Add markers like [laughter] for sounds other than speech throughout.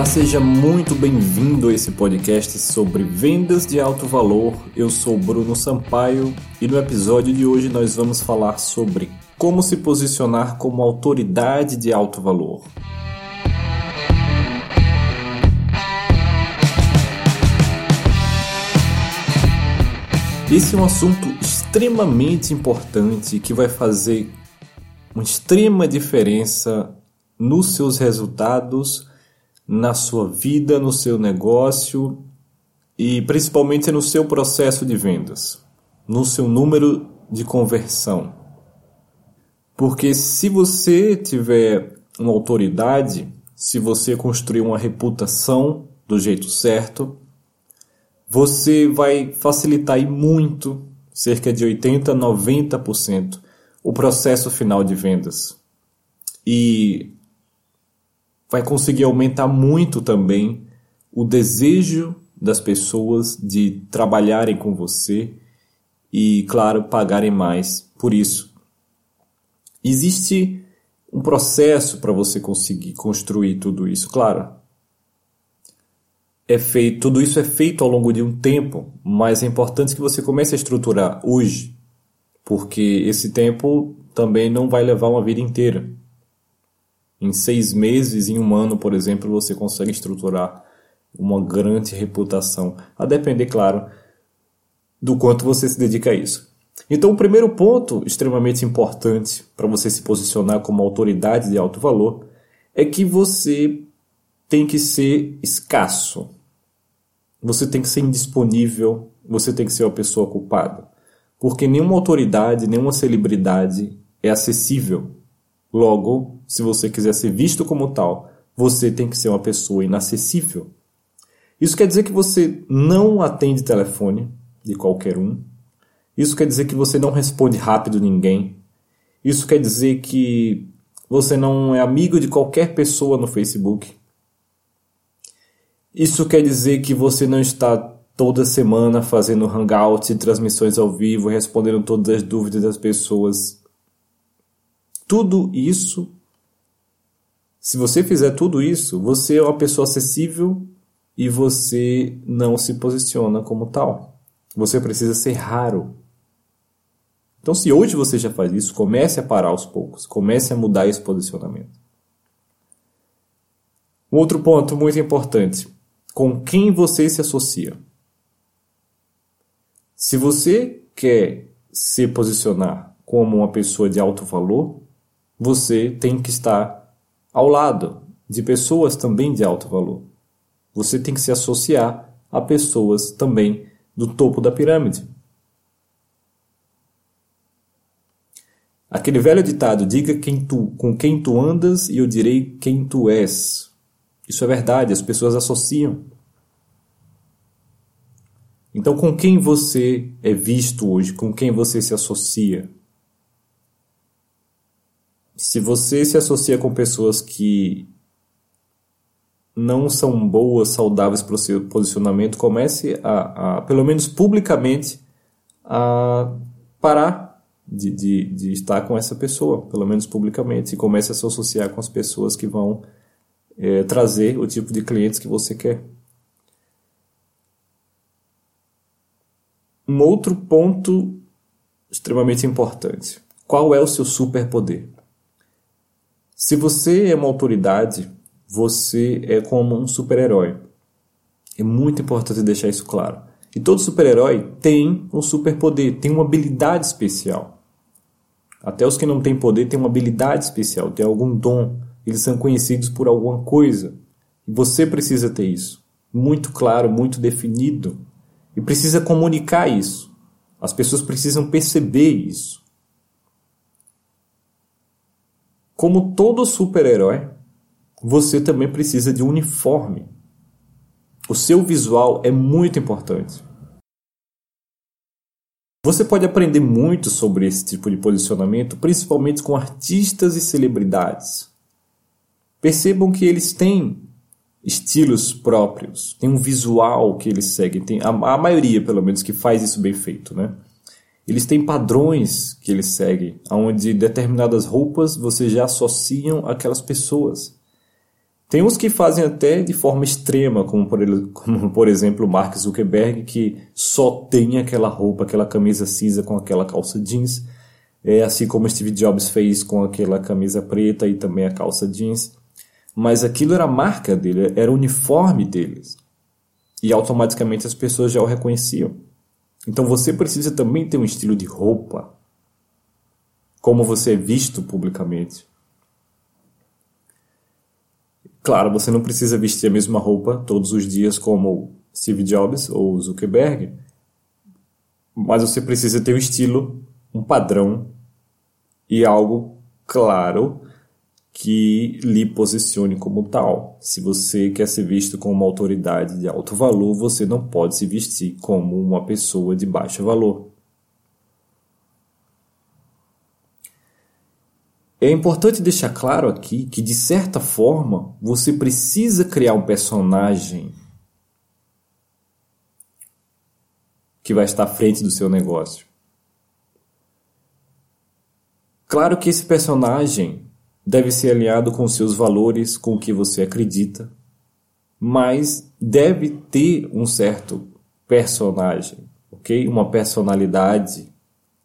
Olá, seja muito bem-vindo a esse podcast sobre vendas de alto valor. Eu sou Bruno Sampaio e no episódio de hoje nós vamos falar sobre como se posicionar como autoridade de alto valor. Esse é um assunto extremamente importante que vai fazer uma extrema diferença nos seus resultados na sua vida, no seu negócio e principalmente no seu processo de vendas, no seu número de conversão. Porque se você tiver uma autoridade, se você construir uma reputação do jeito certo, você vai facilitar muito, cerca de 80 a 90%, o processo final de vendas. E vai conseguir aumentar muito também o desejo das pessoas de trabalharem com você e, claro, pagarem mais por isso. Existe um processo para você conseguir construir tudo isso, claro. É feito, tudo isso é feito ao longo de um tempo, mas é importante que você comece a estruturar hoje, porque esse tempo também não vai levar uma vida inteira. Em seis meses, em um ano, por exemplo, você consegue estruturar uma grande reputação. A depender, claro, do quanto você se dedica a isso. Então, o primeiro ponto extremamente importante para você se posicionar como autoridade de alto valor é que você tem que ser escasso. Você tem que ser indisponível, você tem que ser uma pessoa culpada. Porque nenhuma autoridade, nenhuma celebridade é acessível Logo, se você quiser ser visto como tal, você tem que ser uma pessoa inacessível. Isso quer dizer que você não atende telefone de qualquer um. Isso quer dizer que você não responde rápido ninguém. Isso quer dizer que você não é amigo de qualquer pessoa no Facebook. Isso quer dizer que você não está toda semana fazendo hangouts e transmissões ao vivo, respondendo todas as dúvidas das pessoas tudo isso, se você fizer tudo isso, você é uma pessoa acessível e você não se posiciona como tal. Você precisa ser raro. Então, se hoje você já faz isso, comece a parar aos poucos, comece a mudar esse posicionamento. Um outro ponto muito importante: com quem você se associa. Se você quer se posicionar como uma pessoa de alto valor, você tem que estar ao lado de pessoas também de alto valor. Você tem que se associar a pessoas também do topo da pirâmide. Aquele velho ditado, diga quem tu, com quem tu andas e eu direi quem tu és. Isso é verdade, as pessoas associam. Então, com quem você é visto hoje? Com quem você se associa? Se você se associa com pessoas que não são boas, saudáveis para o seu posicionamento, comece a, a, pelo menos publicamente, a parar de, de, de, estar com essa pessoa, pelo menos publicamente, e comece a se associar com as pessoas que vão é, trazer o tipo de clientes que você quer. Um outro ponto extremamente importante. Qual é o seu superpoder? Se você é uma autoridade, você é como um super-herói. É muito importante deixar isso claro. E todo super-herói tem um superpoder, tem uma habilidade especial. Até os que não têm poder têm uma habilidade especial, têm algum dom. Eles são conhecidos por alguma coisa. E você precisa ter isso. Muito claro, muito definido. E precisa comunicar isso. As pessoas precisam perceber isso. Como todo super-herói, você também precisa de um uniforme. O seu visual é muito importante. Você pode aprender muito sobre esse tipo de posicionamento, principalmente com artistas e celebridades. Percebam que eles têm estilos próprios, têm um visual que eles seguem, tem a, a maioria, pelo menos, que faz isso bem feito, né? Eles têm padrões que eles seguem, onde determinadas roupas você já associam aquelas pessoas. Tem uns que fazem até de forma extrema, como por, [laughs] como por exemplo Mark Zuckerberg, que só tem aquela roupa, aquela camisa cinza com aquela calça jeans, é assim como Steve Jobs fez com aquela camisa preta e também a calça jeans. Mas aquilo era a marca dele, era o uniforme deles. E automaticamente as pessoas já o reconheciam. Então você precisa também ter um estilo de roupa, como você é visto publicamente. Claro, você não precisa vestir a mesma roupa todos os dias como Steve Jobs ou Zuckerberg, mas você precisa ter um estilo, um padrão e algo claro que lhe posicione como tal. Se você quer ser visto como uma autoridade de alto valor, você não pode se vestir como uma pessoa de baixo valor. É importante deixar claro aqui que, de certa forma, você precisa criar um personagem que vai estar à frente do seu negócio. Claro que esse personagem deve ser alinhado com seus valores, com o que você acredita, mas deve ter um certo personagem, ok? Uma personalidade,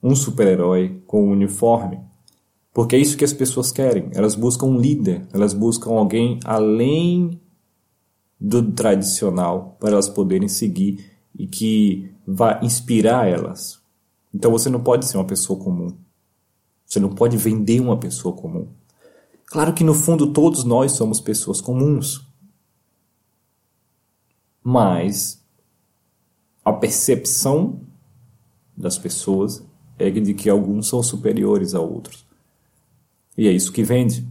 um super-herói com um uniforme. Porque é isso que as pessoas querem. Elas buscam um líder, elas buscam alguém além do tradicional para elas poderem seguir e que vá inspirar elas. Então você não pode ser uma pessoa comum. Você não pode vender uma pessoa comum. Claro que no fundo todos nós somos pessoas comuns. Mas a percepção das pessoas é de que alguns são superiores a outros. E é isso que vende.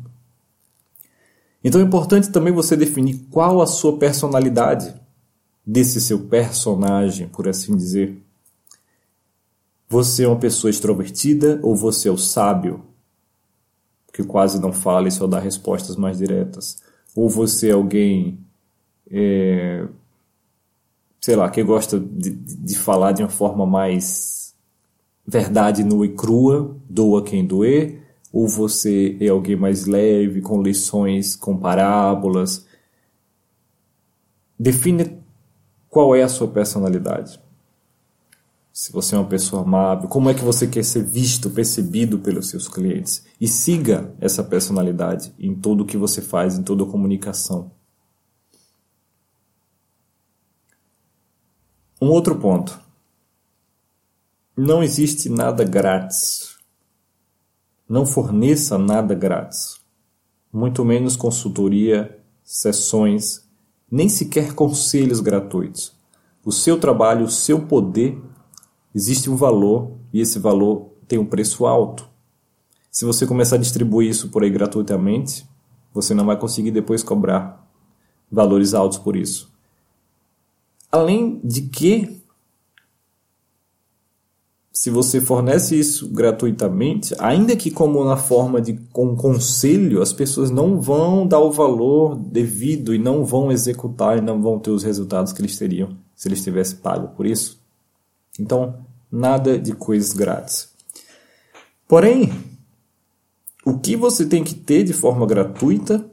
Então é importante também você definir qual a sua personalidade desse seu personagem, por assim dizer. Você é uma pessoa extrovertida ou você é o sábio, que quase não fala e só dá respostas mais diretas? Ou você é alguém, é, sei lá, que gosta de, de falar de uma forma mais verdade nua e crua, doa quem doer? ou você é alguém mais leve, com lições, com parábolas. Define qual é a sua personalidade. Se você é uma pessoa amável, como é que você quer ser visto, percebido pelos seus clientes? E siga essa personalidade em tudo o que você faz, em toda a comunicação. Um outro ponto. Não existe nada grátis não forneça nada grátis, muito menos consultoria, sessões, nem sequer conselhos gratuitos. O seu trabalho, o seu poder, existe um valor e esse valor tem um preço alto. Se você começar a distribuir isso por aí gratuitamente, você não vai conseguir depois cobrar valores altos por isso. Além de que se você fornece isso gratuitamente, ainda que como na forma de com conselho, as pessoas não vão dar o valor devido e não vão executar e não vão ter os resultados que eles teriam se eles tivessem pago por isso. Então, nada de coisas grátis. Porém, o que você tem que ter de forma gratuita,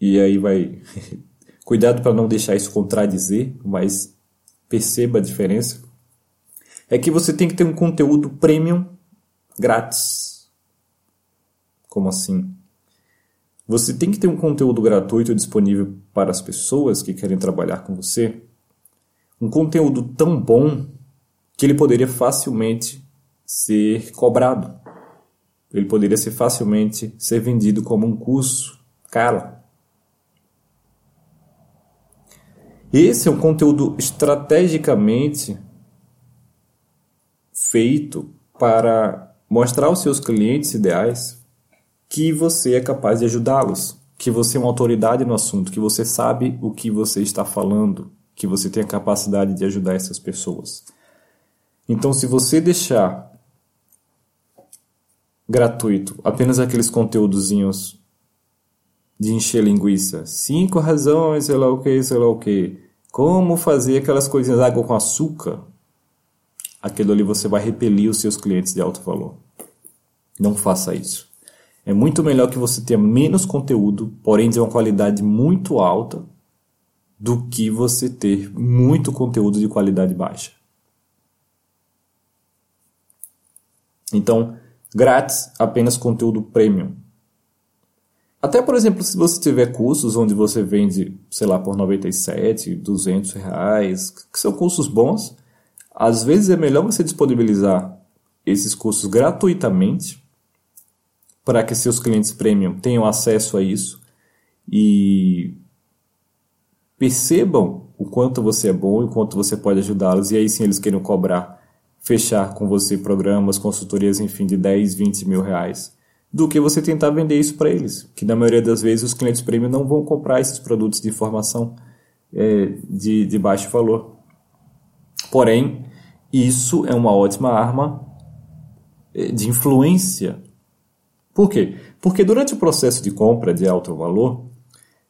e aí vai. [laughs] Cuidado para não deixar isso contradizer, mas perceba a diferença é que você tem que ter um conteúdo premium grátis. Como assim? Você tem que ter um conteúdo gratuito disponível para as pessoas que querem trabalhar com você. Um conteúdo tão bom que ele poderia facilmente ser cobrado. Ele poderia ser facilmente ser vendido como um curso caro. Esse é um conteúdo estrategicamente feito para mostrar aos seus clientes ideais que você é capaz de ajudá-los, que você é uma autoridade no assunto, que você sabe o que você está falando, que você tem a capacidade de ajudar essas pessoas. Então, se você deixar gratuito apenas aqueles conteúdozinhos de encher linguiça, cinco razões, sei lá o que, sei lá o que, como fazer aquelas coisinhas água com açúcar, aquilo ali você vai repelir os seus clientes de alto valor. Não faça isso. É muito melhor que você tenha menos conteúdo, porém de uma qualidade muito alta, do que você ter muito conteúdo de qualidade baixa. Então, grátis, apenas conteúdo premium. Até, por exemplo, se você tiver cursos onde você vende, sei lá, por 97, 200 reais, que são cursos bons, às vezes é melhor você disponibilizar esses cursos gratuitamente para que seus clientes premium tenham acesso a isso e percebam o quanto você é bom e o quanto você pode ajudá-los, e aí sim eles queiram cobrar, fechar com você programas, consultorias, enfim, de 10, 20 mil reais, do que você tentar vender isso para eles, que na maioria das vezes os clientes premium não vão comprar esses produtos de informação é, de, de baixo valor. Porém, isso é uma ótima arma é, de influência. Por quê? Porque durante o processo de compra de alto valor,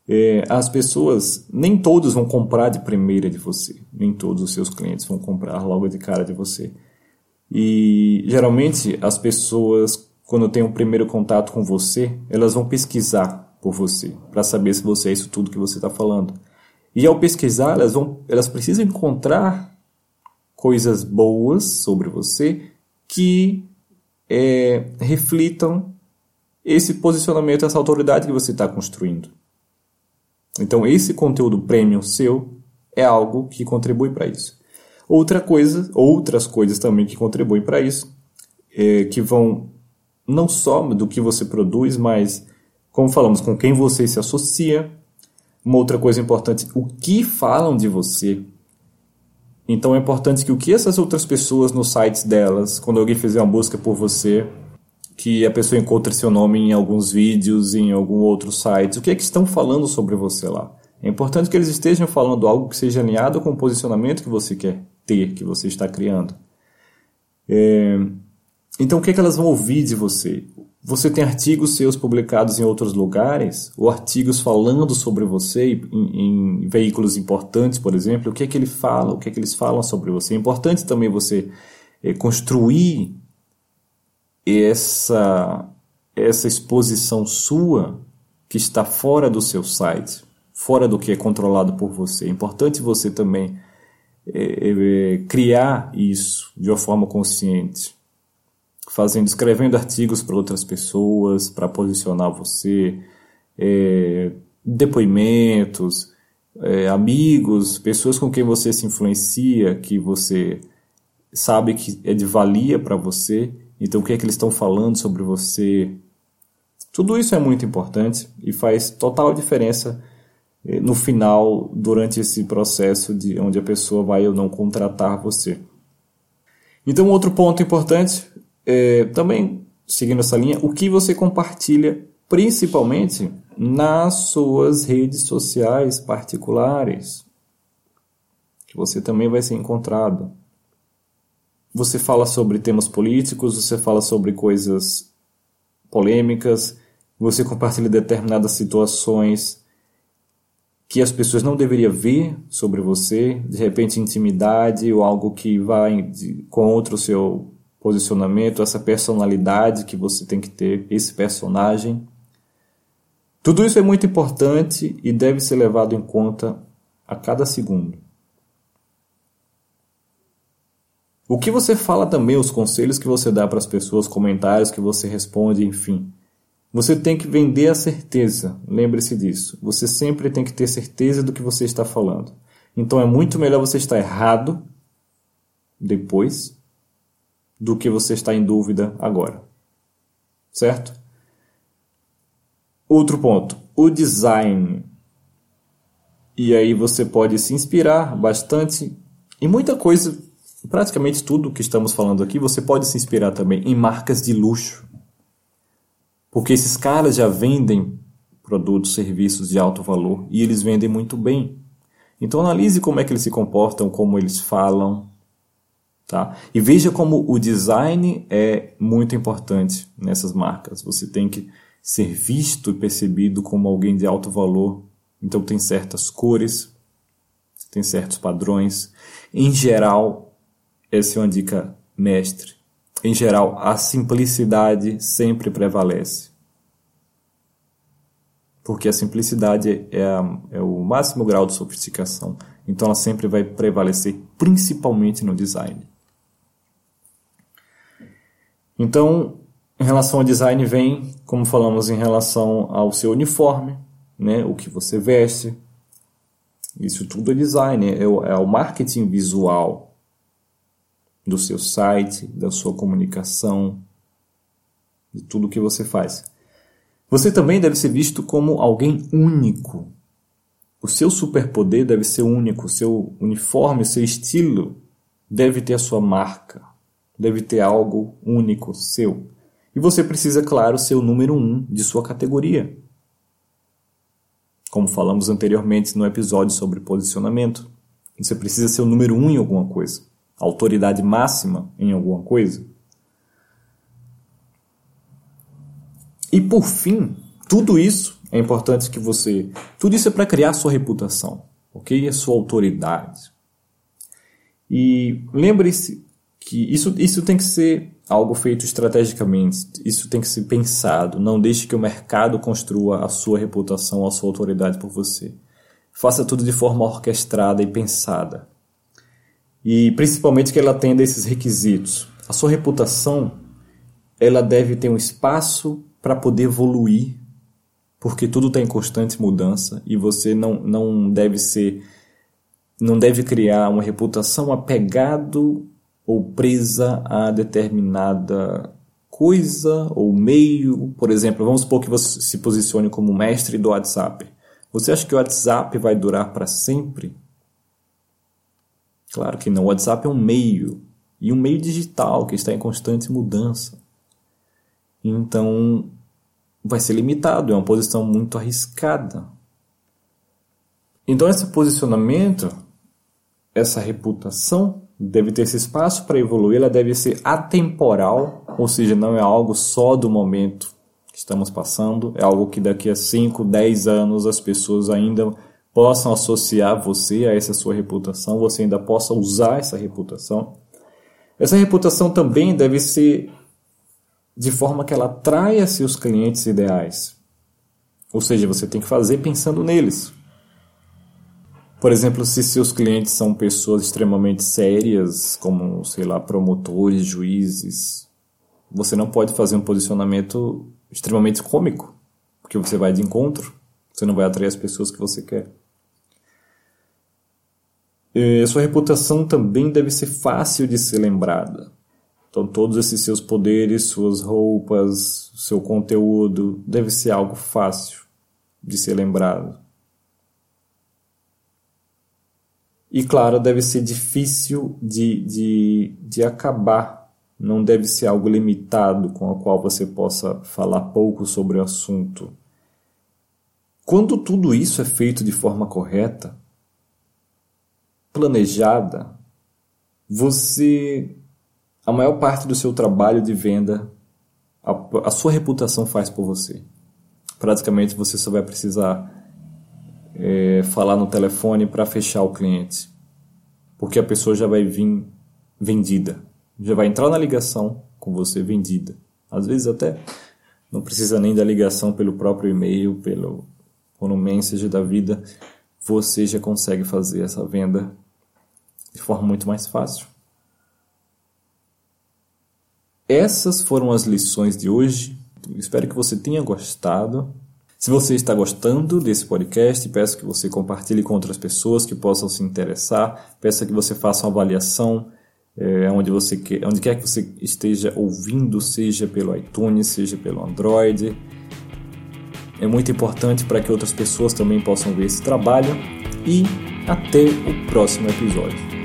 é, as pessoas, nem todos vão comprar de primeira de você, nem todos os seus clientes vão comprar logo de cara de você. E geralmente as pessoas, quando têm um primeiro contato com você, elas vão pesquisar por você, para saber se você é isso tudo que você está falando. E ao pesquisar, elas, vão, elas precisam encontrar coisas boas sobre você que é, reflitam esse posicionamento, essa autoridade que você está construindo. Então, esse conteúdo premium seu é algo que contribui para isso. Outra coisa, outras coisas também que contribuem para isso, é, que vão não só do que você produz, mas, como falamos, com quem você se associa. Uma outra coisa importante, o que falam de você. Então é importante que o que essas outras pessoas nos sites delas, quando alguém fizer uma busca por você, que a pessoa encontre seu nome em alguns vídeos, em algum outro site. O que é que estão falando sobre você lá? É importante que eles estejam falando algo que seja alinhado com o posicionamento que você quer ter, que você está criando. É... Então, o que é que elas vão ouvir de você? Você tem artigos seus publicados em outros lugares, ou artigos falando sobre você em, em veículos importantes, por exemplo. O que é que ele fala? O que é que eles falam sobre você? É importante também você é, construir essa, essa exposição sua que está fora do seu site, fora do que é controlado por você. É importante você também é, é, criar isso de uma forma consciente, fazendo, escrevendo artigos para outras pessoas, para posicionar você, é, depoimentos, é, amigos, pessoas com quem você se influencia, que você sabe que é de valia para você então, o que é que eles estão falando sobre você? Tudo isso é muito importante e faz total diferença eh, no final, durante esse processo de onde a pessoa vai ou não contratar você. Então, outro ponto importante, é, também seguindo essa linha, o que você compartilha, principalmente nas suas redes sociais particulares, que você também vai ser encontrado. Você fala sobre temas políticos, você fala sobre coisas polêmicas, você compartilha determinadas situações que as pessoas não deveriam ver sobre você, de repente intimidade ou algo que vai contra o seu posicionamento, essa personalidade que você tem que ter, esse personagem. Tudo isso é muito importante e deve ser levado em conta a cada segundo. O que você fala também, os conselhos que você dá para as pessoas, comentários que você responde, enfim. Você tem que vender a certeza, lembre-se disso. Você sempre tem que ter certeza do que você está falando. Então é muito melhor você estar errado depois do que você estar em dúvida agora. Certo? Outro ponto, o design. E aí você pode se inspirar bastante em muita coisa praticamente tudo que estamos falando aqui, você pode se inspirar também em marcas de luxo. Porque esses caras já vendem produtos, serviços de alto valor e eles vendem muito bem. Então analise como é que eles se comportam, como eles falam, tá? E veja como o design é muito importante nessas marcas. Você tem que ser visto e percebido como alguém de alto valor. Então tem certas cores, tem certos padrões. Em geral, essa é uma dica mestre. Em geral, a simplicidade sempre prevalece. porque a simplicidade é, a, é o máximo grau de sofisticação. Então ela sempre vai prevalecer, principalmente no design. Então, em relação ao design, vem, como falamos, em relação ao seu uniforme, né, o que você veste. Isso tudo é design, é o, é o marketing visual do seu site, da sua comunicação, de tudo que você faz. Você também deve ser visto como alguém único. O seu superpoder deve ser único, o seu uniforme, o seu estilo deve ter a sua marca, deve ter algo único seu. E você precisa, claro, ser o número um de sua categoria. Como falamos anteriormente no episódio sobre posicionamento, você precisa ser o número um em alguma coisa, autoridade máxima em alguma coisa. E por fim, tudo isso é importante que você. Tudo isso é para criar sua reputação, ok? A sua autoridade. E lembre-se que isso, isso tem que ser algo feito estrategicamente, isso tem que ser pensado. Não deixe que o mercado construa a sua reputação, a sua autoridade por você. Faça tudo de forma orquestrada e pensada. E principalmente que ela atenda esses requisitos. A sua reputação ela deve ter um espaço para poder evoluir, porque tudo está em constante mudança e você não, não deve ser não deve criar uma reputação apegado ou presa a determinada coisa ou meio. Por exemplo, vamos supor que você se posicione como mestre do WhatsApp. Você acha que o WhatsApp vai durar para sempre? Claro que não. O WhatsApp é um meio e um meio digital que está em constante mudança. Então, vai ser limitado, é uma posição muito arriscada. Então, esse posicionamento, essa reputação, deve ter esse espaço para evoluir, ela deve ser atemporal, ou seja, não é algo só do momento que estamos passando, é algo que daqui a 5, 10 anos as pessoas ainda possam associar você a essa sua reputação, você ainda possa usar essa reputação. Essa reputação também deve ser de forma que ela atraia seus clientes ideais. Ou seja, você tem que fazer pensando neles. Por exemplo, se seus clientes são pessoas extremamente sérias, como, sei lá, promotores, juízes, você não pode fazer um posicionamento extremamente cômico, porque você vai de encontro, você não vai atrair as pessoas que você quer. A sua reputação também deve ser fácil de ser lembrada. Então, todos esses seus poderes, suas roupas, seu conteúdo, deve ser algo fácil de ser lembrado. E claro, deve ser difícil de, de, de acabar. Não deve ser algo limitado com o qual você possa falar pouco sobre o assunto. Quando tudo isso é feito de forma correta, planejada, você. A maior parte do seu trabalho de venda, a, a sua reputação faz por você. Praticamente você só vai precisar é, falar no telefone para fechar o cliente, porque a pessoa já vai vir vendida, já vai entrar na ligação com você vendida. Às vezes até não precisa nem da ligação pelo próprio e-mail, pelo ou no message da vida, você já consegue fazer essa venda de forma muito mais fácil. Essas foram as lições de hoje. Espero que você tenha gostado. Se você está gostando desse podcast, peço que você compartilhe com outras pessoas que possam se interessar. Peço que você faça uma avaliação é, onde, você quer, onde quer que você esteja ouvindo, seja pelo iTunes, seja pelo Android. É muito importante para que outras pessoas também possam ver esse trabalho. E até o próximo episódio.